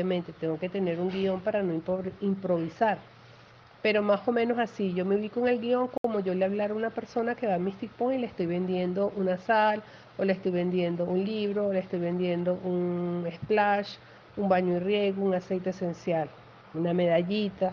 obviamente, tengo que tener un guion para no improvisar. Pero más o menos así, yo me ubico en el guion como yo le hablara a una persona que va a Mystic Point y le estoy vendiendo una sal, o le estoy vendiendo un libro, o le estoy vendiendo un splash, un baño y riego, un aceite esencial, una medallita,